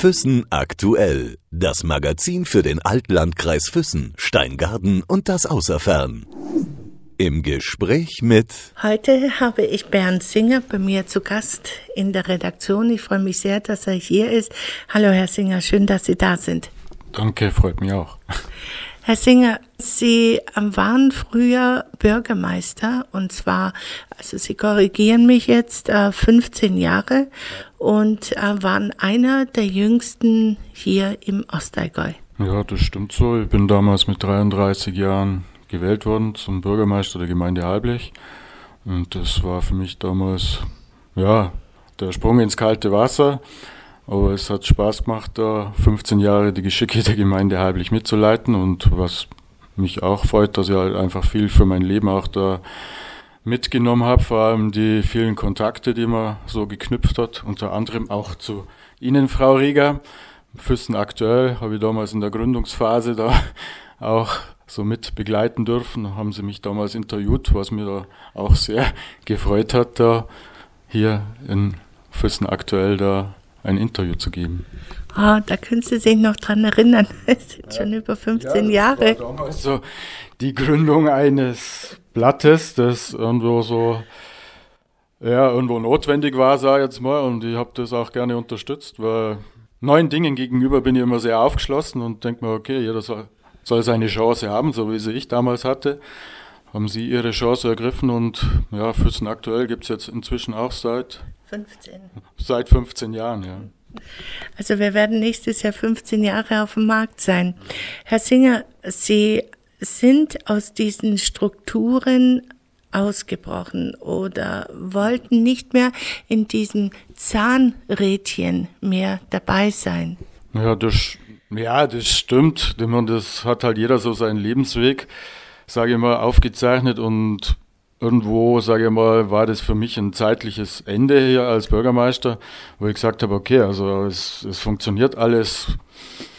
Füssen aktuell. Das Magazin für den Altlandkreis Füssen, Steingarten und das Außerfern. Im Gespräch mit. Heute habe ich Bernd Singer bei mir zu Gast in der Redaktion. Ich freue mich sehr, dass er hier ist. Hallo, Herr Singer, schön, dass Sie da sind. Danke, freut mich auch. Herr Singer, Sie waren früher Bürgermeister und zwar, also Sie korrigieren mich jetzt, 15 äh, Jahre und äh, waren einer der jüngsten hier im Ostallgäu. Ja, das stimmt so. Ich bin damals mit 33 Jahren gewählt worden zum Bürgermeister der Gemeinde Halblech. Und das war für mich damals, ja, der Sprung ins kalte Wasser. Aber es hat Spaß gemacht, da 15 Jahre die Geschicke der Gemeinde Halblich mitzuleiten und was mich auch freut, dass ich halt einfach viel für mein Leben auch da mitgenommen habe, vor allem die vielen Kontakte, die man so geknüpft hat, unter anderem auch zu Ihnen, Frau Rieger. Füssen aktuell habe ich damals in der Gründungsphase da auch so mit begleiten dürfen, haben sie mich damals interviewt, was mir da auch sehr gefreut hat, da hier in Füssen aktuell da ein Interview zu geben. Ah, da können Sie sich noch dran erinnern. Es sind ja. schon über 15 ja, Jahre. War damals so die Gründung eines Blattes, das irgendwo so ja, irgendwo notwendig war, sage ich jetzt mal. Und ich habe das auch gerne unterstützt, weil neuen Dingen gegenüber bin ich immer sehr aufgeschlossen und denke mir, okay, jeder soll, soll seine Chance haben, so wie sie ich damals hatte. Haben Sie Ihre Chance ergriffen und ja, Füssen aktuell gibt es jetzt inzwischen auch seit 15. Seit 15 Jahren, ja. Also wir werden nächstes Jahr 15 Jahre auf dem Markt sein. Herr Singer, Sie sind aus diesen Strukturen ausgebrochen oder wollten nicht mehr in diesem Zahnrädchen mehr dabei sein. Ja, das, ja, das stimmt. Das hat halt jeder so seinen Lebensweg, sage ich mal, aufgezeichnet und irgendwo, sage ich mal, war das für mich ein zeitliches Ende hier als Bürgermeister, wo ich gesagt habe, okay, also es, es funktioniert alles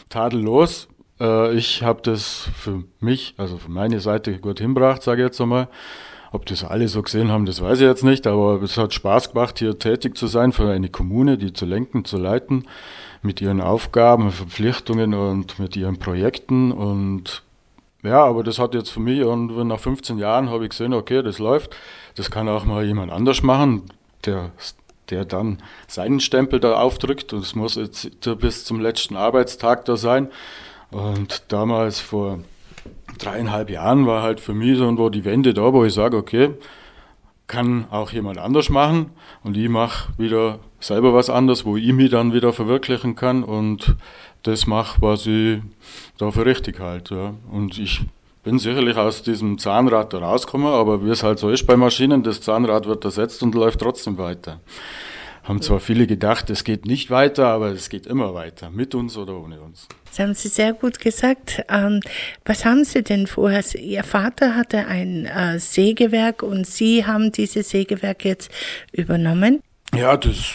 tadellos. Äh, ich habe das für mich, also für meine Seite gut hinbracht, sage ich jetzt einmal. Ob das alle so gesehen haben, das weiß ich jetzt nicht, aber es hat Spaß gemacht, hier tätig zu sein für eine Kommune, die zu lenken, zu leiten, mit ihren Aufgaben, Verpflichtungen und mit ihren Projekten und ja, aber das hat jetzt für mich, und nach 15 Jahren habe ich gesehen, okay, das läuft. Das kann auch mal jemand anders machen, der, der dann seinen Stempel da aufdrückt. Und es muss jetzt bis zum letzten Arbeitstag da sein. Und damals vor dreieinhalb Jahren war halt für mich so die Wende da, wo ich sage, okay, kann auch jemand anders machen und ich mache wieder selber was anderes, wo ich mich dann wieder verwirklichen kann und das mache, was ich da für richtig halte. Ja. Und ich bin sicherlich aus diesem Zahnrad da rausgekommen, aber wie es halt so ist bei Maschinen, das Zahnrad wird ersetzt und läuft trotzdem weiter. Haben zwar viele gedacht, es geht nicht weiter, aber es geht immer weiter, mit uns oder ohne uns. Das haben Sie sehr gut gesagt. Ähm, was haben Sie denn vorher? Ihr Vater hatte ein äh, Sägewerk und Sie haben dieses Sägewerk jetzt übernommen? Ja, das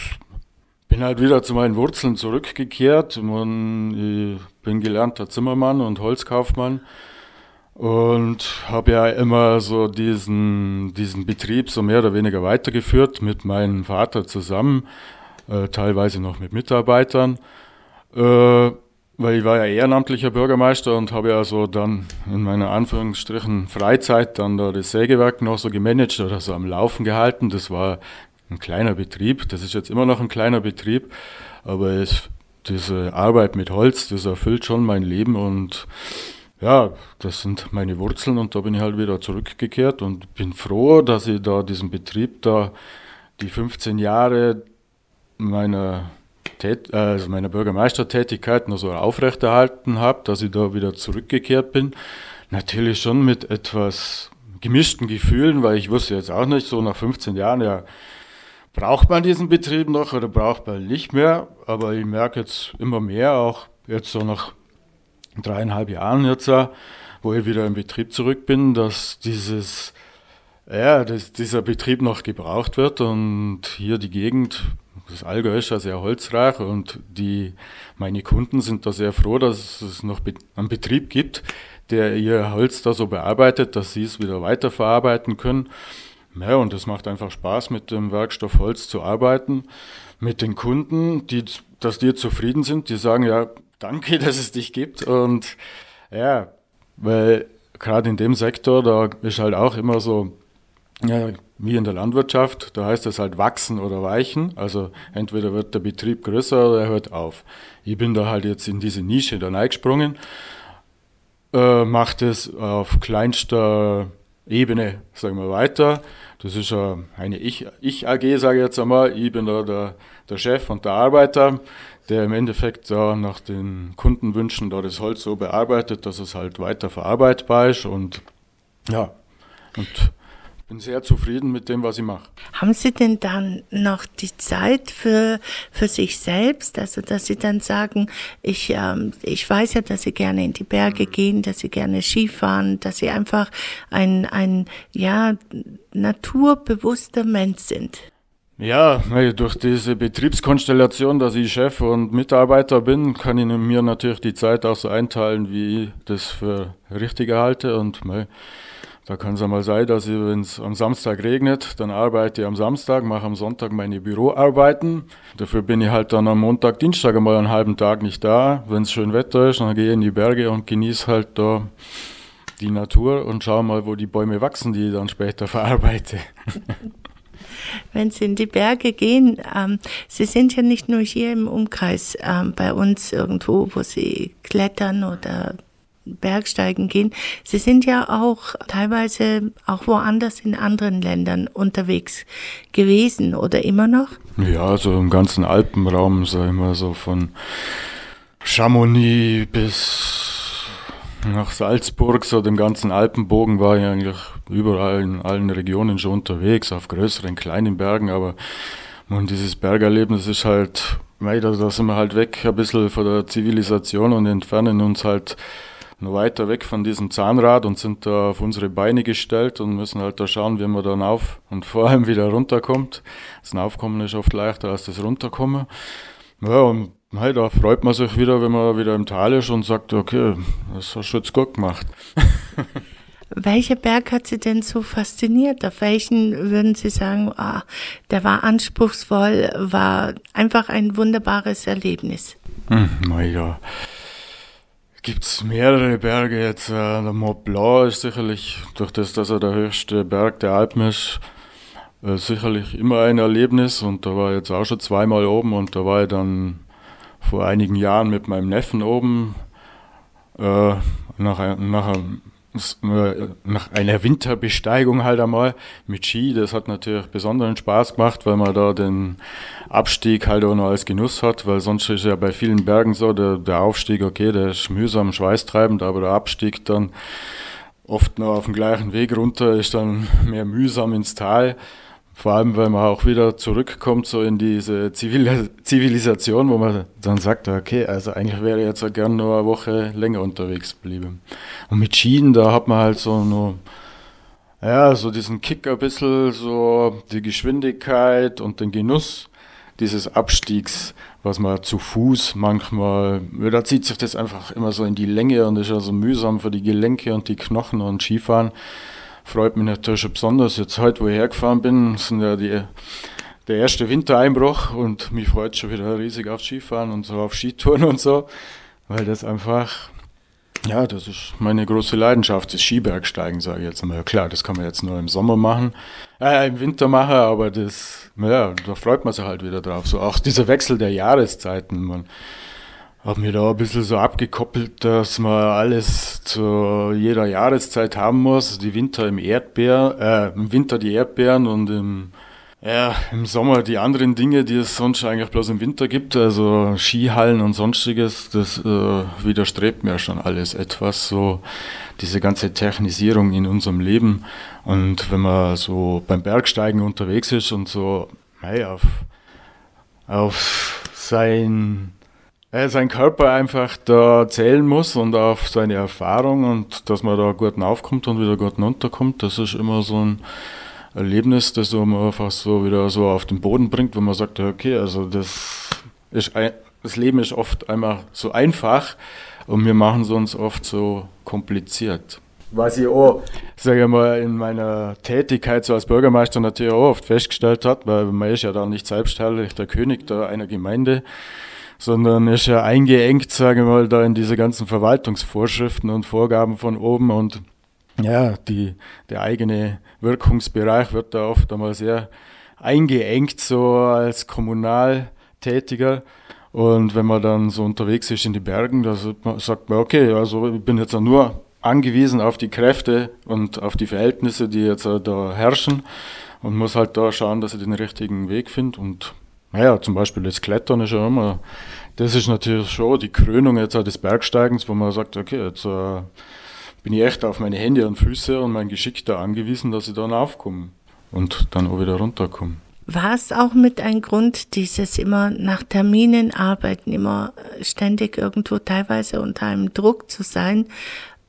bin halt wieder zu meinen Wurzeln zurückgekehrt. ich bin gelernter Zimmermann und Holzkaufmann und habe ja immer so diesen, diesen Betrieb so mehr oder weniger weitergeführt mit meinem Vater zusammen, äh, teilweise noch mit Mitarbeitern, äh, weil ich war ja ehrenamtlicher Bürgermeister und habe ja so dann in meiner Anführungsstrichen Freizeit dann da das Sägewerk noch so gemanagt oder so am Laufen gehalten. Das war ein kleiner Betrieb, das ist jetzt immer noch ein kleiner Betrieb, aber es, diese Arbeit mit Holz, das erfüllt schon mein Leben und ja, das sind meine Wurzeln und da bin ich halt wieder zurückgekehrt und bin froh, dass ich da diesen Betrieb da die 15 Jahre meiner, Tät also meiner Bürgermeistertätigkeit noch so aufrechterhalten habe, dass ich da wieder zurückgekehrt bin. Natürlich schon mit etwas gemischten Gefühlen, weil ich wusste jetzt auch nicht, so nach 15 Jahren, ja, braucht man diesen Betrieb noch oder braucht man nicht mehr. Aber ich merke jetzt immer mehr, auch jetzt so nach dreieinhalb Jahren jetzt, wo ich wieder im Betrieb zurück bin, dass dieses, ja, dass dieser Betrieb noch gebraucht wird und hier die Gegend, das Allgäu ist ja sehr holzreich und die, meine Kunden sind da sehr froh, dass es noch einen Betrieb gibt, der ihr Holz da so bearbeitet, dass sie es wieder weiterverarbeiten können Ja, und es macht einfach Spaß, mit dem Werkstoff Holz zu arbeiten, mit den Kunden, die, dass die zufrieden sind, die sagen, ja, danke, dass es dich gibt. Und ja, weil gerade in dem Sektor, da ist halt auch immer so, ja, wie in der Landwirtschaft, da heißt es halt wachsen oder weichen. Also entweder wird der Betrieb größer oder er hört auf. Ich bin da halt jetzt in diese Nische da reingesprungen, äh, mache das auf kleinster Ebene, sagen wir weiter. Das ist eine Ich-AG, ich sage ich jetzt einmal. Ich bin da der, der Chef und der Arbeiter, der im Endeffekt da nach den Kundenwünschen da das Holz so bearbeitet, dass es halt weiter verarbeitbar ist und ja, und bin sehr zufrieden mit dem, was ich mache. Haben Sie denn dann noch die Zeit für, für sich selbst? Also, dass Sie dann sagen, ich, ähm, ich weiß ja, dass Sie gerne in die Berge mhm. gehen, dass Sie gerne Skifahren, dass Sie einfach ein, ein ja, naturbewusster Mensch sind. Ja, durch diese Betriebskonstellation, dass ich Chef und Mitarbeiter bin, kann ich mir natürlich die Zeit auch so einteilen, wie ich das für richtig halte. Und da kann es einmal sein, dass ich, wenn es am Samstag regnet, dann arbeite ich am Samstag, mache am Sonntag meine Büroarbeiten. Dafür bin ich halt dann am Montag, Dienstag einmal einen halben Tag nicht da. Wenn es schön Wetter ist, dann gehe ich in die Berge und genieße halt da die Natur und schaue mal, wo die Bäume wachsen, die ich dann später verarbeite. wenn Sie in die Berge gehen, ähm, Sie sind ja nicht nur hier im Umkreis ähm, bei uns irgendwo, wo Sie klettern oder Bergsteigen gehen. Sie sind ja auch teilweise auch woanders in anderen Ländern unterwegs gewesen oder immer noch? Ja, also im ganzen Alpenraum, sag ich mal, so von Chamonix bis nach Salzburg, so den ganzen Alpenbogen war ich eigentlich überall in allen Regionen schon unterwegs, auf größeren, kleinen Bergen, aber und dieses Bergerlebnis ist halt, da sind wir halt weg ein bisschen von der Zivilisation und entfernen uns halt weiter weg von diesem Zahnrad und sind da auf unsere Beine gestellt und müssen halt da schauen, wie man dann auf und vor allem wieder runterkommt. Das Aufkommen ist oft leichter als das Runterkommen. Ja, und hey, da freut man sich wieder, wenn man wieder im Tal ist und sagt, okay, das hast du jetzt gut gemacht. Welcher Berg hat Sie denn so fasziniert? Auf welchen würden Sie sagen, ah, der war anspruchsvoll, war einfach ein wunderbares Erlebnis? Hm, naja, gibt es mehrere Berge jetzt. Äh, der Mont Blanc ist sicherlich, durch das, dass er der höchste Berg der Alpen ist, äh, sicherlich immer ein Erlebnis. Und da war ich jetzt auch schon zweimal oben und da war ich dann vor einigen Jahren mit meinem Neffen oben. Äh, nach, nach einem nach einer Winterbesteigung halt einmal mit Ski. Das hat natürlich besonderen Spaß gemacht, weil man da den Abstieg halt auch noch als Genuss hat, weil sonst ist ja bei vielen Bergen so, der, der Aufstieg, okay, der ist mühsam, schweißtreibend, aber der Abstieg dann oft noch auf dem gleichen Weg runter ist dann mehr mühsam ins Tal. Vor allem, weil man auch wieder zurückkommt so in diese Zivil Zivilisation, wo man dann sagt, okay, also eigentlich wäre ich jetzt auch gern nur eine Woche länger unterwegs geblieben. Und mit Schienen, da hat man halt so nur, ja, so diesen Kick ein bisschen, so die Geschwindigkeit und den Genuss dieses Abstiegs, was man zu Fuß manchmal, da zieht sich das einfach immer so in die Länge und ist ja so mühsam für die Gelenke und die Knochen und Skifahren freut mich natürlich besonders. Jetzt heute, wo ich hergefahren bin, sind ja die, der erste Wintereinbruch und mich freut schon wieder riesig auf Skifahren und so auf Skitouren und so, weil das einfach, ja, das ist meine große Leidenschaft, das Skibergsteigen, sage ich jetzt mal. Klar, das kann man jetzt nur im Sommer machen, äh, im Winter machen, aber das, ja, da freut man sich halt wieder drauf. So auch dieser Wechsel der Jahreszeiten, man habe mir da ein bisschen so abgekoppelt, dass man alles zu jeder Jahreszeit haben muss. Die Winter im Erdbeer, äh, im Winter die Erdbeeren und im, ja, im Sommer die anderen Dinge, die es sonst eigentlich bloß im Winter gibt. Also Skihallen und sonstiges, das äh, widerstrebt mir schon alles etwas. So diese ganze Technisierung in unserem Leben. Und wenn man so beim Bergsteigen unterwegs ist und so, hey, auf, auf sein äh, sein Körper einfach da zählen muss und auf seine Erfahrung und dass man da gut aufkommt und wieder gut runterkommt, das ist immer so ein Erlebnis, das man einfach so wieder so auf den Boden bringt, wo man sagt, okay, also das ist ein, das Leben ist oft einmal so einfach und wir machen es uns oft so kompliziert. was ich auch, sage ich mal, in meiner Tätigkeit so als Bürgermeister natürlich auch oft festgestellt hat, weil man ist ja da nicht selbstherrlich der König da einer Gemeinde, sondern ist ja eingeengt, sage ich mal, da in diese ganzen Verwaltungsvorschriften und Vorgaben von oben und ja, die, der eigene Wirkungsbereich wird da oft einmal sehr eingeengt, so als Kommunaltätiger. Und wenn man dann so unterwegs ist in die Bergen, da sagt man, okay, also ich bin jetzt nur angewiesen auf die Kräfte und auf die Verhältnisse, die jetzt da herrschen und muss halt da schauen, dass ich den richtigen Weg finde. Und naja, zum Beispiel das Klettern ist ja immer, das ist natürlich schon die Krönung jetzt des Bergsteigens, wo man sagt, okay, jetzt äh, bin ich echt auf meine Hände und Füße und mein Geschick da angewiesen, dass ich dann aufkomme und dann auch wieder runterkomme. War es auch mit ein Grund, dieses immer nach Terminen arbeiten, immer ständig irgendwo teilweise unter einem Druck zu sein,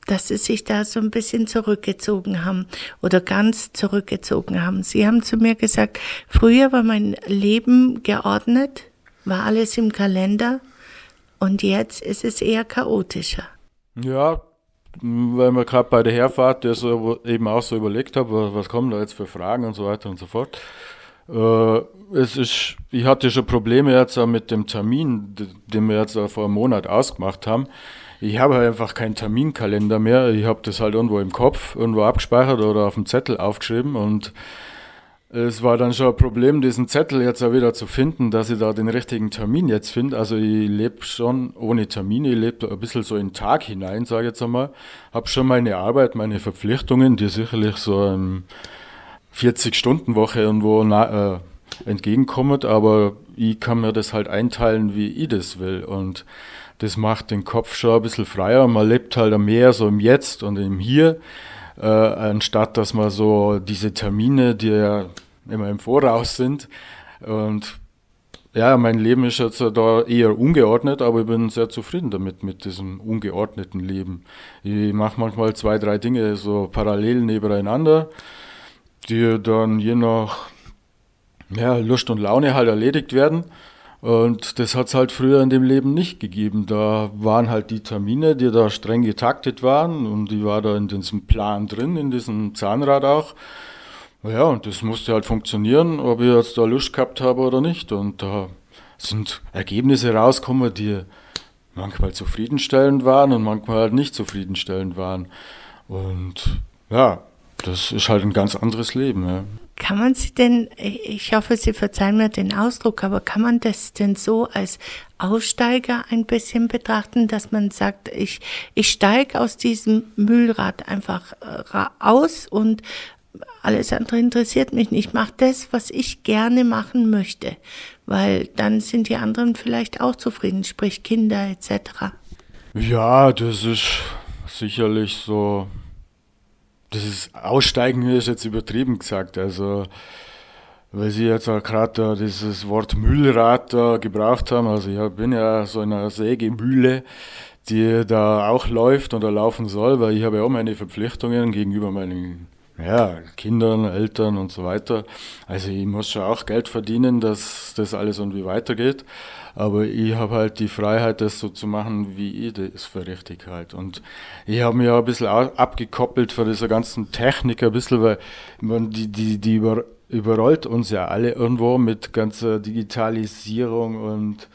dass sie sich da so ein bisschen zurückgezogen haben oder ganz zurückgezogen haben. Sie haben zu mir gesagt, früher war mein Leben geordnet, war alles im Kalender und jetzt ist es eher chaotischer. Ja, weil man gerade bei der Herfahrt ja so eben auch so überlegt habe, was kommen da jetzt für Fragen und so weiter und so fort. Äh, es ist, ich hatte schon Probleme jetzt auch mit dem Termin, den wir jetzt vor einem Monat ausgemacht haben ich habe halt einfach keinen Terminkalender mehr. Ich habe das halt irgendwo im Kopf, irgendwo abgespeichert oder auf dem Zettel aufgeschrieben und es war dann schon ein Problem, diesen Zettel jetzt auch wieder zu finden, dass ich da den richtigen Termin jetzt finde. Also ich lebe schon ohne Termin, ich lebe ein bisschen so in den Tag hinein, sage ich jetzt einmal. Habe schon meine Arbeit, meine Verpflichtungen, die sicherlich so eine 40-Stunden-Woche irgendwo na, äh, entgegenkommen, aber ich kann mir das halt einteilen, wie ich das will. Und das macht den Kopf schon ein bisschen freier. Man lebt halt mehr so im Jetzt und im Hier, äh, anstatt dass man so diese Termine, die ja immer im Voraus sind. Und ja, mein Leben ist jetzt da eher ungeordnet, aber ich bin sehr zufrieden damit, mit diesem ungeordneten Leben. Ich mache manchmal zwei, drei Dinge so parallel nebeneinander, die dann je nach ja, Lust und Laune halt erledigt werden. Und das hat es halt früher in dem Leben nicht gegeben. Da waren halt die Termine, die da streng getaktet waren und die war da in diesem Plan drin, in diesem Zahnrad auch. Ja, und das musste halt funktionieren, ob ich jetzt da Lust gehabt habe oder nicht. Und da sind Ergebnisse rausgekommen, die manchmal zufriedenstellend waren und manchmal halt nicht zufriedenstellend waren. Und ja, das ist halt ein ganz anderes Leben. Ja. Kann man sie denn, ich hoffe, Sie verzeihen mir den Ausdruck, aber kann man das denn so als Aussteiger ein bisschen betrachten, dass man sagt, ich, ich steige aus diesem Müllrad einfach äh, aus und alles andere interessiert mich nicht. Ich mache das, was ich gerne machen möchte, weil dann sind die anderen vielleicht auch zufrieden, sprich Kinder etc. Ja, das ist sicherlich so das ist Aussteigen ist jetzt übertrieben gesagt. Also, weil Sie jetzt auch gerade dieses Wort Müllrad da gebraucht haben. Also, ich bin ja so in einer Sägemühle, die da auch läuft oder laufen soll, weil ich habe ja auch meine Verpflichtungen gegenüber meinen ja, Kindern, Eltern und so weiter. Also ich muss schon auch Geld verdienen, dass das alles irgendwie weitergeht. Aber ich habe halt die Freiheit, das so zu machen, wie ich das für richtig halt. Und ich habe mich auch ein bisschen abgekoppelt von dieser ganzen Technik ein bisschen, weil man, die, die, die über, überrollt uns ja alle irgendwo mit ganzer Digitalisierung und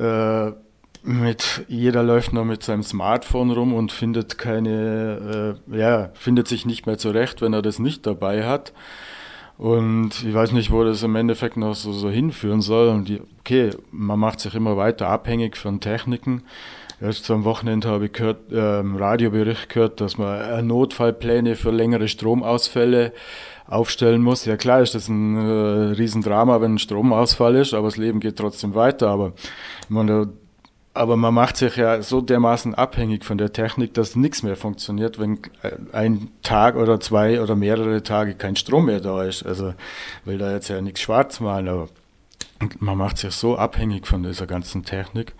äh, mit jeder läuft noch mit seinem Smartphone rum und findet keine, äh, ja, findet sich nicht mehr zurecht, wenn er das nicht dabei hat. Und ich weiß nicht, wo das im Endeffekt noch so, so hinführen soll. Und die, okay, man macht sich immer weiter abhängig von Techniken. Erst am Wochenende habe ich gehört, äh, im Radiobericht gehört, dass man äh, Notfallpläne für längere Stromausfälle aufstellen muss. Ja klar ist das ein äh, Riesendrama, wenn ein Stromausfall ist, aber das Leben geht trotzdem weiter. Aber ich meine, aber man macht sich ja so dermaßen abhängig von der Technik, dass nichts mehr funktioniert, wenn ein Tag oder zwei oder mehrere Tage kein Strom mehr da ist. Also will da jetzt ja nichts schwarz malen, aber man macht sich so abhängig von dieser ganzen Technik.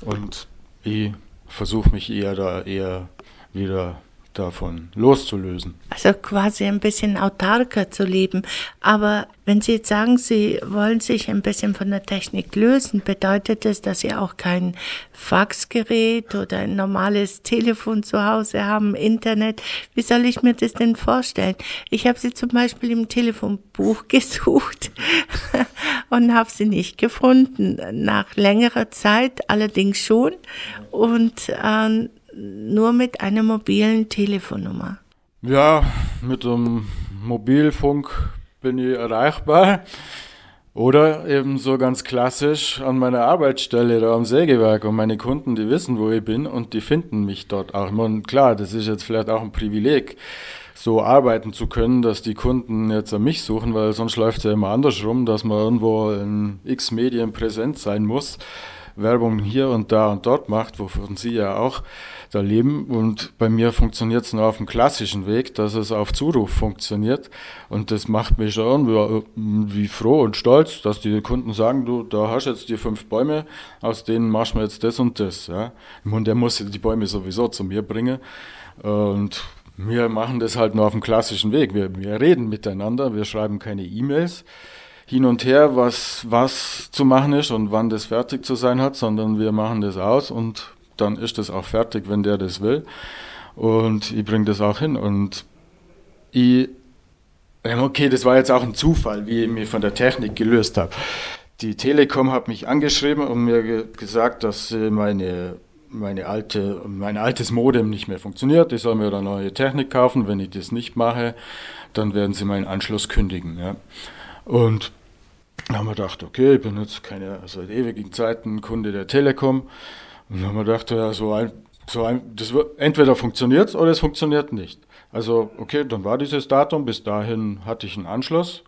Und ich versuche mich eher da eher wieder davon loszulösen. Also quasi ein bisschen autarker zu leben. Aber wenn Sie jetzt sagen, Sie wollen sich ein bisschen von der Technik lösen, bedeutet das, dass Sie auch kein Faxgerät oder ein normales Telefon zu Hause haben, Internet? Wie soll ich mir das denn vorstellen? Ich habe Sie zum Beispiel im Telefonbuch gesucht und habe sie nicht gefunden. Nach längerer Zeit allerdings schon. Und äh, nur mit einer mobilen Telefonnummer. Ja, mit dem Mobilfunk bin ich erreichbar. Oder eben so ganz klassisch an meiner Arbeitsstelle da am Sägewerk und meine Kunden, die wissen, wo ich bin und die finden mich dort auch. meine, klar, das ist jetzt vielleicht auch ein Privileg, so arbeiten zu können, dass die Kunden jetzt an mich suchen, weil sonst läuft es ja immer andersrum, dass man irgendwo in x Medien präsent sein muss, Werbung hier und da und dort macht, wovon Sie ja auch da leben. Und bei mir funktioniert es nur auf dem klassischen Weg, dass es auf Zuruf funktioniert. Und das macht mich schon wie, froh und stolz, dass die Kunden sagen, du, da hast jetzt die fünf Bäume, aus denen machst du jetzt das und das. Ja. Und der muss die Bäume sowieso zu mir bringen. Und wir machen das halt nur auf dem klassischen Weg. Wir, wir reden miteinander, wir schreiben keine E-Mails hin und her, was, was zu machen ist und wann das fertig zu sein hat, sondern wir machen das aus und dann ist das auch fertig, wenn der das will. Und ich bringe das auch hin. Und ich, okay, das war jetzt auch ein Zufall, wie ich mich von der Technik gelöst habe. Die Telekom hat mich angeschrieben und mir ge gesagt, dass meine, meine alte, mein altes Modem nicht mehr funktioniert. Ich soll mir da neue Technik kaufen. Wenn ich das nicht mache, dann werden sie meinen Anschluss kündigen. Ja. Und dann haben wir gedacht, okay, ich bin jetzt keine, seit ewigen Zeiten Kunde der Telekom. Und dann haben wir gedacht, ja, so ein, so ein, das entweder funktioniert es oder es funktioniert nicht. Also, okay, dann war dieses Datum, bis dahin hatte ich einen Anschluss,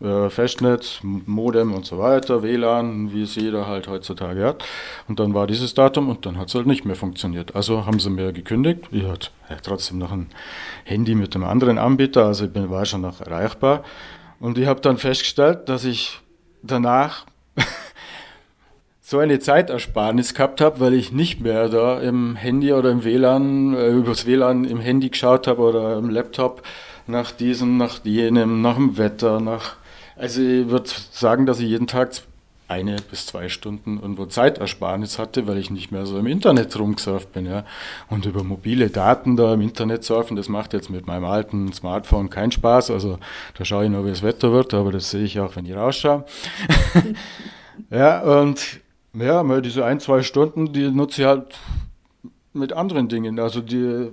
äh, Festnetz, Modem und so weiter, WLAN, wie es jeder halt heutzutage hat. Und dann war dieses Datum und dann hat es halt nicht mehr funktioniert. Also haben sie mir gekündigt. Ich hatte trotzdem noch ein Handy mit einem anderen Anbieter, also ich war schon noch erreichbar. Und ich habe dann festgestellt, dass ich danach so eine Zeitersparnis gehabt habe, weil ich nicht mehr da im Handy oder im WLAN, äh, übers WLAN im Handy geschaut habe oder im Laptop nach diesem, nach jenem, nach dem Wetter, nach. Also ich würde sagen, dass ich jeden Tag eine bis zwei Stunden irgendwo Zeitersparnis hatte, weil ich nicht mehr so im Internet rumgesurft bin. Ja. Und über mobile Daten da im Internet surfen, das macht jetzt mit meinem alten Smartphone keinen Spaß. Also da schaue ich nur, wie das Wetter wird, aber das sehe ich auch, wenn ich rausschaue. ja, und ja, mal diese ein, zwei Stunden, die nutze ich halt mit anderen Dingen. Also die,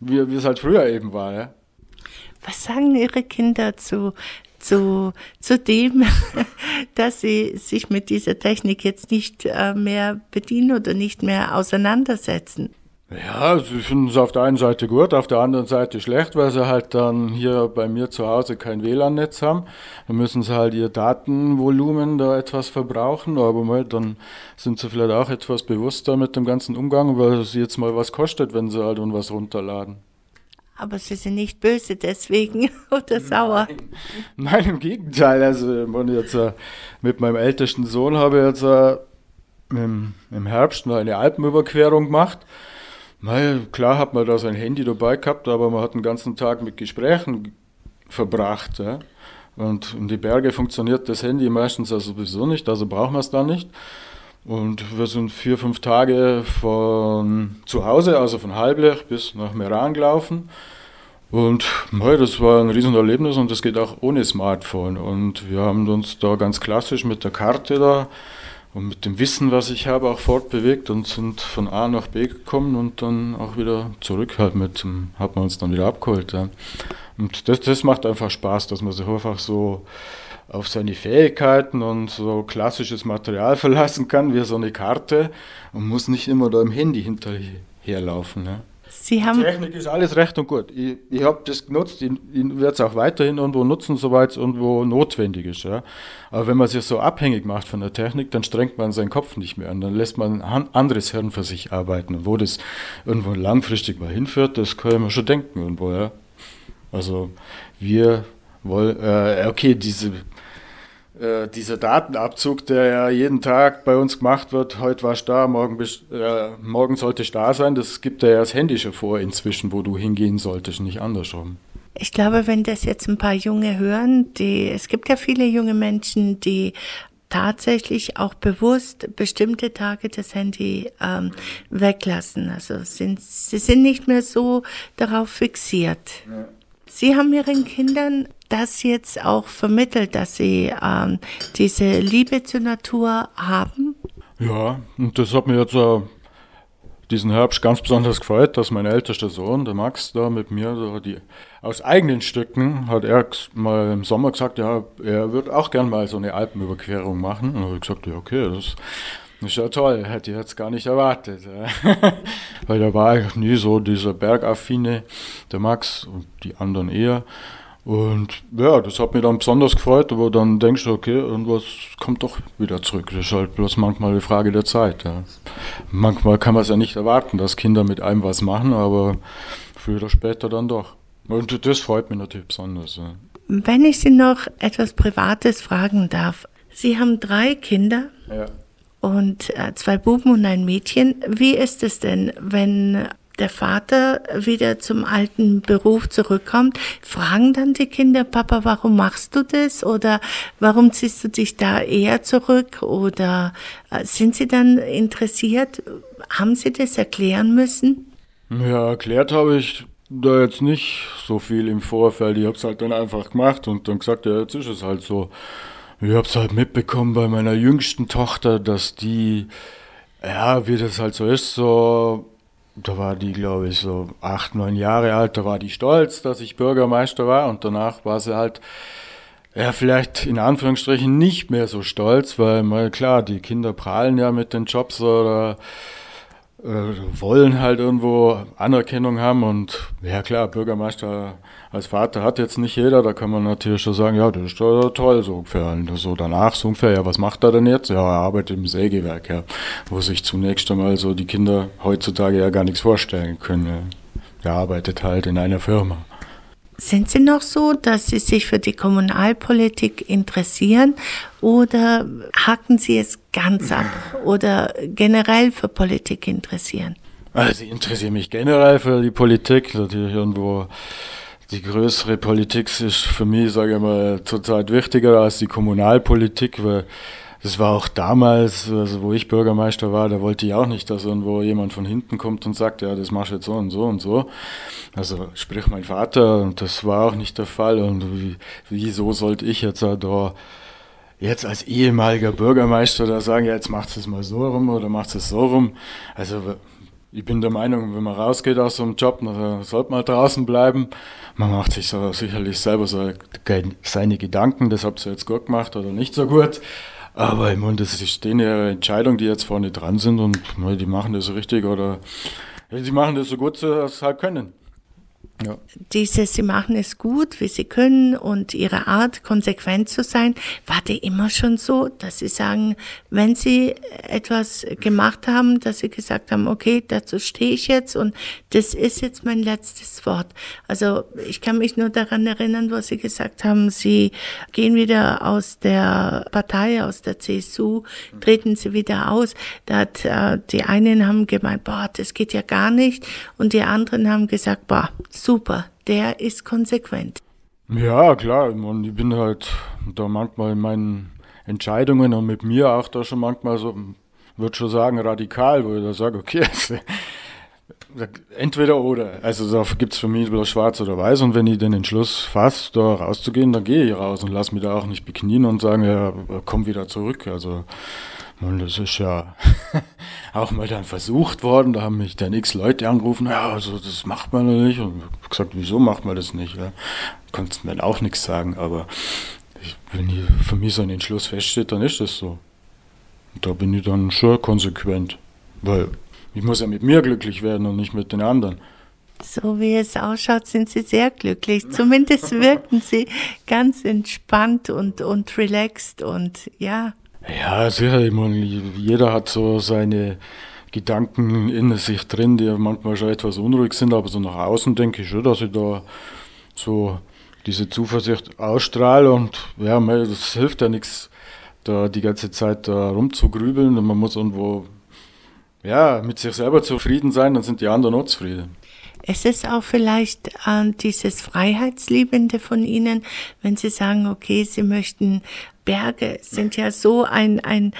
wie, wie es halt früher eben war. Ja. Was sagen Ihre Kinder zu, zu, zu dem, dass sie sich mit dieser Technik jetzt nicht äh, mehr bedienen oder nicht mehr auseinandersetzen? Ja, sie finden es auf der einen Seite gut, auf der anderen Seite schlecht, weil sie halt dann hier bei mir zu Hause kein WLAN-Netz haben. Dann müssen sie halt ihr Datenvolumen da etwas verbrauchen, aber mal, dann sind sie vielleicht auch etwas bewusster mit dem ganzen Umgang, weil es jetzt mal was kostet, wenn sie halt was runterladen. Aber sie sind nicht böse deswegen oder sauer. Nein, Nein im Gegenteil. Also, wenn ich jetzt äh, mit meinem ältesten Sohn habe ich jetzt äh, im, im Herbst noch eine Alpenüberquerung gemacht. Weil klar hat man da sein Handy dabei gehabt, aber man hat den ganzen Tag mit Gesprächen verbracht. Ja? Und in die Berge funktioniert das Handy meistens also sowieso nicht, also brauchen wir es da nicht. Und wir sind vier, fünf Tage von zu Hause, also von Halblech bis nach Meran gelaufen. Und hey, das war ein Riesenerlebnis und das geht auch ohne Smartphone. Und wir haben uns da ganz klassisch mit der Karte da und mit dem Wissen, was ich habe, auch fortbewegt und sind von A nach B gekommen und dann auch wieder zurück halt mit, hat man uns dann wieder abgeholt. Ja. Und das, das macht einfach Spaß, dass man sich einfach so auf seine Fähigkeiten und so klassisches Material verlassen kann, wie so eine Karte und muss nicht immer da im Handy hinterherlaufen. Ja. Sie haben Technik ist alles recht und gut. Ich, ich habe das genutzt, ich, ich werde es auch weiterhin irgendwo nutzen, soweit es irgendwo notwendig ist. Ja. Aber wenn man sich so abhängig macht von der Technik, dann strengt man seinen Kopf nicht mehr an. Dann lässt man ein anderes Hirn für sich arbeiten. Und wo das irgendwo langfristig mal hinführt, das kann man schon denken irgendwo. Ja. Also wir wollen, äh, okay, diese äh, dieser Datenabzug, der ja jeden Tag bei uns gemacht wird, heute warst du da, morgen, bist, äh, morgen sollte ich da sein, das gibt ja das Handy schon vor inzwischen, wo du hingehen solltest, nicht andersrum. Ich glaube, wenn das jetzt ein paar Junge hören, die, es gibt ja viele junge Menschen, die tatsächlich auch bewusst bestimmte Tage das Handy ähm, weglassen. Also sind, sie sind nicht mehr so darauf fixiert. Ja. Sie haben Ihren Kindern das jetzt auch vermittelt, dass Sie ähm, diese Liebe zur Natur haben? Ja, und das hat mir jetzt äh, diesen Herbst ganz besonders gefreut, dass mein ältester Sohn, der Max, da mit mir so die, aus eigenen Stücken hat er mal im Sommer gesagt, ja, er würde auch gern mal so eine Alpenüberquerung machen. Und habe ich gesagt, ja, okay, das ist ja toll, hätte ich jetzt gar nicht erwartet. Weil da war ich nie so dieser Bergaffine, der Max und die anderen eher. Und ja, das hat mich dann besonders gefreut, aber dann denkst du, okay, irgendwas kommt doch wieder zurück. Das ist halt bloß manchmal eine Frage der Zeit. Ja. Manchmal kann man es ja nicht erwarten, dass Kinder mit einem was machen, aber früher oder später dann doch. Und das freut mich natürlich besonders. Ja. Wenn ich Sie noch etwas Privates fragen darf. Sie haben drei Kinder. Ja und äh, zwei Buben und ein Mädchen. Wie ist es denn, wenn der Vater wieder zum alten Beruf zurückkommt, fragen dann die Kinder, Papa, warum machst du das? Oder warum ziehst du dich da eher zurück? Oder äh, sind sie dann interessiert? Haben sie das erklären müssen? Ja, erklärt habe ich da jetzt nicht so viel im Vorfeld. Ich habe es halt dann einfach gemacht und dann gesagt, ja, jetzt ist es halt so. Ich habe es halt mitbekommen bei meiner jüngsten Tochter, dass die, ja, wie das halt so ist, so, da war die, glaube ich, so acht, neun Jahre alt, da war die stolz, dass ich Bürgermeister war und danach war sie halt, ja, vielleicht in Anführungsstrichen nicht mehr so stolz, weil, mal klar, die Kinder prahlen ja mit den Jobs oder wollen halt irgendwo Anerkennung haben und ja klar, Bürgermeister als Vater hat jetzt nicht jeder, da kann man natürlich schon sagen, ja, das ist doch toll so ungefähr. Und so danach so ungefähr, ja, was macht er denn jetzt? Ja, er arbeitet im Sägewerk, ja, wo sich zunächst einmal so die Kinder heutzutage ja gar nichts vorstellen können. Ja. Er arbeitet halt in einer Firma. Sind Sie noch so, dass Sie sich für die Kommunalpolitik interessieren oder hacken Sie es ganz ab oder generell für Politik interessieren? Also ich interessiere mich generell für die Politik, natürlich irgendwo die größere Politik ist für mich, sage ich mal, zurzeit wichtiger als die Kommunalpolitik, weil das war auch damals, also wo ich Bürgermeister war, da wollte ich auch nicht, dass irgendwo jemand von hinten kommt und sagt, ja, das machst du jetzt so und so und so. Also sprich mein Vater, das war auch nicht der Fall. Und wie, wieso sollte ich jetzt da jetzt als ehemaliger Bürgermeister da sagen, ja, jetzt macht es mal so rum oder macht es so rum. Also ich bin der Meinung, wenn man rausgeht aus so einem Job, dann sollte man draußen bleiben. Man macht sich so sicherlich selber so seine Gedanken, das habt ihr jetzt gut gemacht oder nicht so gut. Aber ich meine, das ist denen Entscheidung, die jetzt vorne dran sind und die machen das richtig oder die machen das so gut, sie es halt können. Ja. Dieses, sie machen es gut, wie sie können und ihre Art, konsequent zu sein, war die immer schon so, dass sie sagen, wenn sie etwas gemacht haben, dass sie gesagt haben, okay, dazu stehe ich jetzt und das ist jetzt mein letztes Wort. Also ich kann mich nur daran erinnern, wo sie gesagt haben, sie gehen wieder aus der Partei, aus der CSU, treten sie wieder aus. Da hat, äh, die einen haben gemeint, boah, das geht ja gar nicht und die anderen haben gesagt, boah, super, der ist konsequent. Ja, klar. Und ich bin halt da manchmal in meinen Entscheidungen und mit mir auch da schon manchmal so, würde schon sagen, radikal, wo ich da sage, okay, entweder oder. Also da gibt es für mich bloß schwarz oder weiß und wenn ich den Entschluss fasse, da rauszugehen, dann gehe ich raus und lass mich da auch nicht beknien und sagen, ja, komm wieder zurück. Also und das ist ja auch mal dann versucht worden. Da haben mich dann x Leute angerufen, ja, also das macht man ja nicht. Und ich habe gesagt, wieso macht man das nicht? Ja? Mir dann auch nichts sagen, aber ich, wenn ich für mich so ein Entschluss feststeht, dann ist das so. Und da bin ich dann schon konsequent, weil ich muss ja mit mir glücklich werden und nicht mit den anderen. So wie es ausschaut, sind Sie sehr glücklich. Zumindest wirken Sie ganz entspannt und, und relaxed und ja. Ja, sicher. Ich meine, jeder hat so seine Gedanken in sich drin, die manchmal schon etwas unruhig sind, aber so nach außen denke ich schon, dass ich da so diese Zuversicht ausstrahle und ja, das hilft ja nichts, da die ganze Zeit da rumzugrübeln und man muss irgendwo ja, mit sich selber zufrieden sein, dann sind die anderen auch zufrieden. Es ist auch vielleicht äh, dieses Freiheitsliebende von Ihnen, wenn Sie sagen, okay, Sie möchten Berge sind ja so ein, ein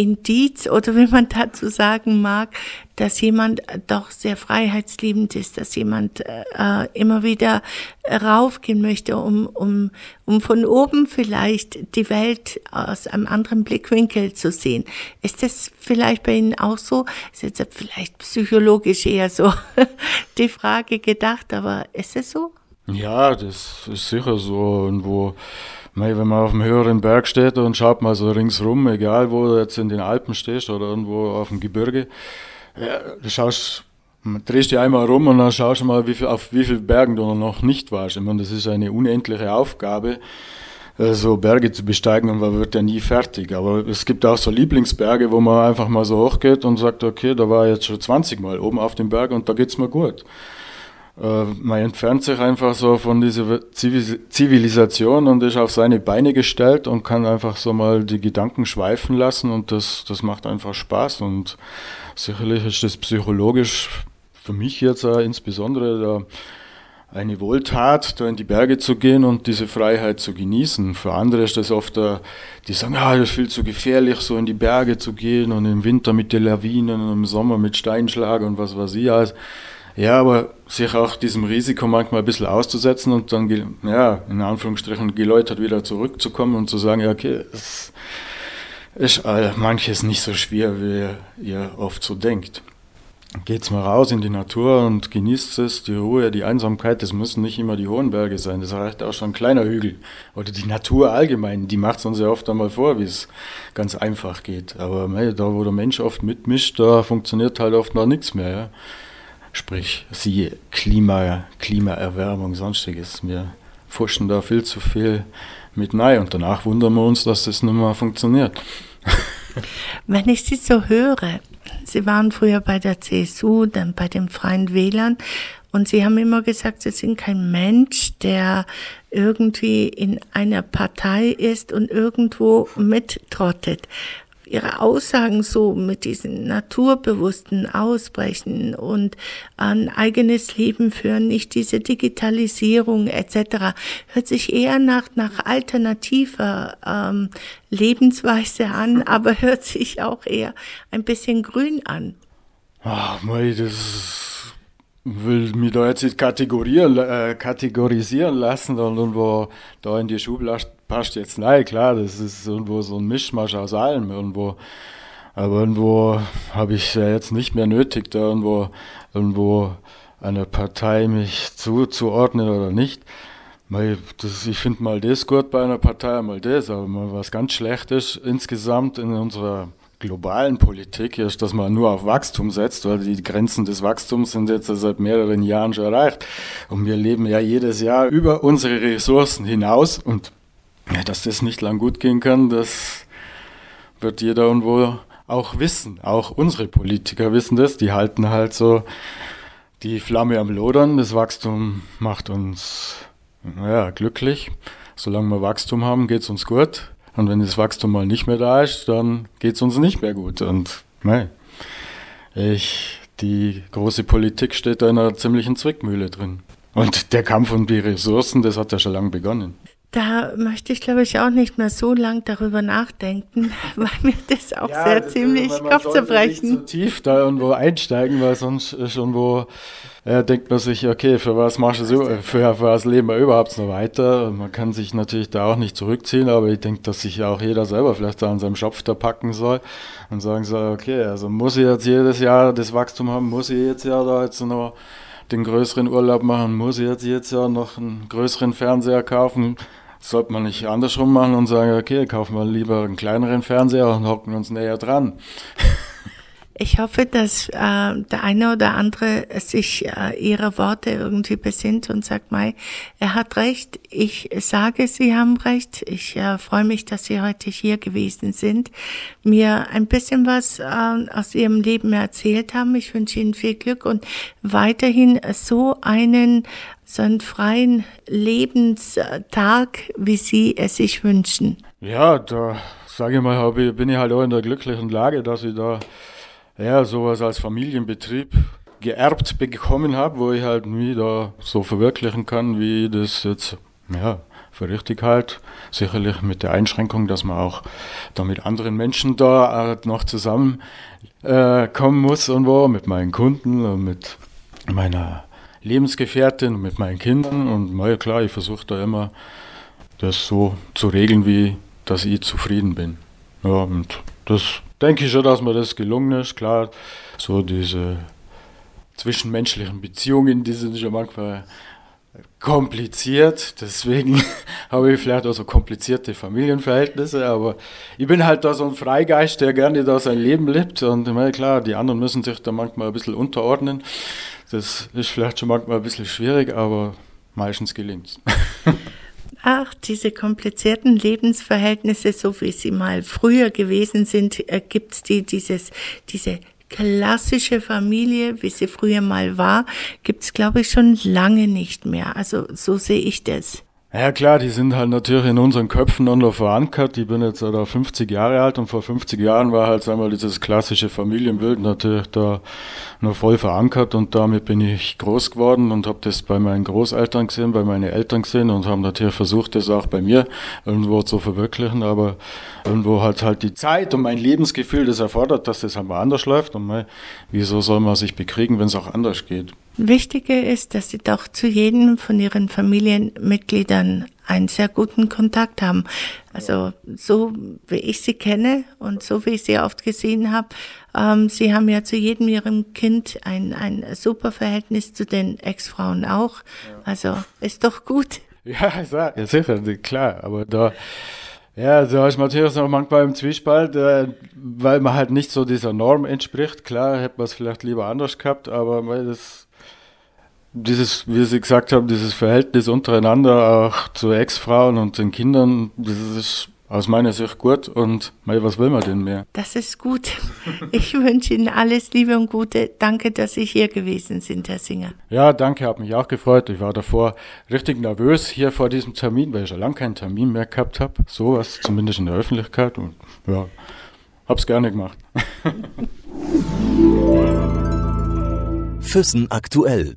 Indiz oder wie man dazu sagen mag, dass jemand doch sehr freiheitsliebend ist, dass jemand äh, immer wieder raufgehen möchte, um, um, um von oben vielleicht die Welt aus einem anderen Blickwinkel zu sehen. Ist das vielleicht bei Ihnen auch so? Ist jetzt vielleicht psychologisch eher so die Frage gedacht, aber ist es so? Ja, das ist sicher so. Und wo wenn man auf einem höheren Berg steht und schaut mal so ringsrum, egal wo du jetzt in den Alpen stehst oder irgendwo auf dem Gebirge, ja, du schaust, drehst dich einmal rum und dann schaust du mal, wie viel, auf wie vielen Bergen du noch nicht warst. Ich meine, das ist eine unendliche Aufgabe, äh, so Berge zu besteigen und man wird ja nie fertig. Aber es gibt auch so Lieblingsberge, wo man einfach mal so hochgeht und sagt, okay, da war ich jetzt schon 20 Mal oben auf dem Berg und da geht's mir gut. Äh, man entfernt sich einfach so von dieser Zivilisation und ist auf seine Beine gestellt und kann einfach so mal die Gedanken schweifen lassen und das, das macht einfach Spaß und sicherlich ist das psychologisch für mich jetzt insbesondere eine Wohltat, da in die Berge zu gehen und diese Freiheit zu genießen. Für andere ist das oft, die sagen, ja, das ist viel zu gefährlich, so in die Berge zu gehen und im Winter mit den Lawinen und im Sommer mit Steinschlag und was weiß ich alles. Ja, aber sich auch diesem Risiko manchmal ein bisschen auszusetzen und dann, ja, in Anführungsstrichen geläutert wieder zurückzukommen und zu sagen, ja, okay, es ist manches nicht so schwer, wie ihr oft so denkt. Geht's mal raus in die Natur und genießt es, die Ruhe, die Einsamkeit, das müssen nicht immer die hohen Berge sein, das reicht auch schon ein kleiner Hügel. Oder die Natur allgemein, die macht es uns ja oft einmal vor, wie es ganz einfach geht. Aber hey, da, wo der Mensch oft mitmischt, da funktioniert halt oft noch nichts mehr. Ja? Sprich, siehe Klima, Klimaerwärmung, sonstiges. Wir forschen da viel zu viel mit Nein und danach wundern wir uns, dass das nicht mehr funktioniert. Wenn ich Sie so höre, Sie waren früher bei der CSU, dann bei den Freien Wählern und Sie haben immer gesagt, Sie sind kein Mensch, der irgendwie in einer Partei ist und irgendwo mittrottet. Ihre Aussagen so mit diesen naturbewussten Ausbrechen und ein eigenes Leben führen, nicht diese Digitalisierung etc., hört sich eher nach, nach alternativer ähm, Lebensweise an, aber hört sich auch eher ein bisschen grün an. Ach, mei, das will mich da jetzt nicht kategorieren, äh, kategorisieren lassen und irgendwo da in die Schublade passt jetzt nein, klar, das ist irgendwo so ein Mischmasch aus allem irgendwo. Aber irgendwo habe ich ja jetzt nicht mehr nötig, da irgendwo, irgendwo einer Partei mich zuzuordnen oder nicht. Das, ich finde mal das gut bei einer Partei, mal das, aber mal was ganz Schlechtes insgesamt in unserer globalen Politik ist, dass man nur auf Wachstum setzt, weil die Grenzen des Wachstums sind jetzt seit mehreren Jahren schon erreicht. Und wir leben ja jedes Jahr über unsere Ressourcen hinaus und ja, dass das nicht lang gut gehen kann, das wird jeder irgendwo auch wissen. Auch unsere Politiker wissen das. Die halten halt so die Flamme am Lodern. Das Wachstum macht uns ja, glücklich. Solange wir Wachstum haben, geht es uns gut. Und wenn das Wachstum mal nicht mehr da ist, dann geht es uns nicht mehr gut. Und nein, ich, die große Politik steht da in einer ziemlichen Zwickmühle drin. Und der Kampf um die Ressourcen, das hat ja schon lange begonnen. Da möchte ich, glaube ich, auch nicht mehr so lang darüber nachdenken, weil mir das auch ja, sehr das ziemlich Kopfzerbrechen. Nicht so tief da irgendwo einsteigen, weil sonst schon wo äh, denkt man sich, okay, für was machst du so, für, für was leben wir überhaupt noch weiter? Man kann sich natürlich da auch nicht zurückziehen, aber ich denke, dass sich auch jeder selber vielleicht da an seinem Schopf da packen soll und sagen soll, okay, also muss ich jetzt jedes Jahr das Wachstum haben, muss ich jetzt ja da jetzt noch den größeren Urlaub machen, muss ich jetzt, jetzt ja noch einen größeren Fernseher kaufen, sollte man nicht andersrum machen und sagen, okay, kaufen wir lieber einen kleineren Fernseher und hocken uns näher dran. Ich hoffe, dass äh, der eine oder andere sich äh, ihrer Worte irgendwie besinnt und sagt, Mai, er hat recht. Ich sage, Sie haben recht. Ich äh, freue mich, dass Sie heute hier gewesen sind, mir ein bisschen was äh, aus Ihrem Leben erzählt haben. Ich wünsche Ihnen viel Glück und weiterhin so einen so einen freien Lebenstag, wie Sie es sich wünschen. Ja, da sage ich mal, bin ich halt auch in der glücklichen Lage, dass ich da ja, sowas als Familienbetrieb geerbt bekommen habe, wo ich halt mich da so verwirklichen kann, wie ich das jetzt, ja, für richtig halt. Sicherlich mit der Einschränkung, dass man auch da mit anderen Menschen da äh, noch zusammen äh, muss und wo, mit meinen Kunden und mit meiner Lebensgefährtin und mit meinen Kindern. Und ja, klar, ich versuche da immer das so zu regeln, wie dass ich zufrieden bin. Ja, und das denke ich schon, dass mir das gelungen ist. Klar, so diese zwischenmenschlichen Beziehungen, die sind schon manchmal kompliziert. Deswegen habe ich vielleicht auch so komplizierte Familienverhältnisse. Aber ich bin halt da so ein Freigeist, der gerne da sein Leben lebt. Und meine, klar, die anderen müssen sich da manchmal ein bisschen unterordnen. Das ist vielleicht schon manchmal ein bisschen schwierig, aber meistens gelingt es. Ach, diese komplizierten Lebensverhältnisse, so wie sie mal früher gewesen sind, äh, gibt's die, dieses, diese klassische Familie, wie sie früher mal war, gibt's glaube ich, schon lange nicht mehr. Also so sehe ich das. Ja klar, die sind halt natürlich in unseren Köpfen noch verankert. Ich bin jetzt da 50 Jahre alt und vor 50 Jahren war halt einmal dieses klassische Familienbild natürlich da noch voll verankert und damit bin ich groß geworden und habe das bei meinen Großeltern gesehen, bei meinen Eltern gesehen und haben natürlich versucht, das auch bei mir irgendwo zu verwirklichen, aber irgendwo hat halt die Zeit und mein Lebensgefühl das erfordert, dass das einmal anders läuft und mal, wieso soll man sich bekriegen, wenn es auch anders geht? Wichtiger ist, dass Sie doch zu jedem von Ihren Familienmitgliedern einen sehr guten Kontakt haben. Also so wie ich Sie kenne und so wie ich Sie oft gesehen habe, ähm, Sie haben ja zu jedem Ihrem Kind ein, ein super Verhältnis zu den Ex-Frauen auch. Also ist doch gut. Ja, ja sicher, klar. Aber da, ja, da ist Matthias auch manchmal im Zwiespalt, äh, weil man halt nicht so dieser Norm entspricht. Klar, hätte man es vielleicht lieber anders gehabt, aber das dieses, wie Sie gesagt haben, dieses Verhältnis untereinander auch zu Ex-Frauen und den Kindern, das ist aus meiner Sicht gut und mei, was will man denn mehr? Das ist gut. Ich wünsche Ihnen alles Liebe und Gute. Danke, dass Sie hier gewesen sind, Herr Singer. Ja, danke, hat mich auch gefreut. Ich war davor richtig nervös hier vor diesem Termin, weil ich schon lange keinen Termin mehr gehabt habe. Sowas, zumindest in der Öffentlichkeit. Und ja, hab's gerne gemacht. Füssen aktuell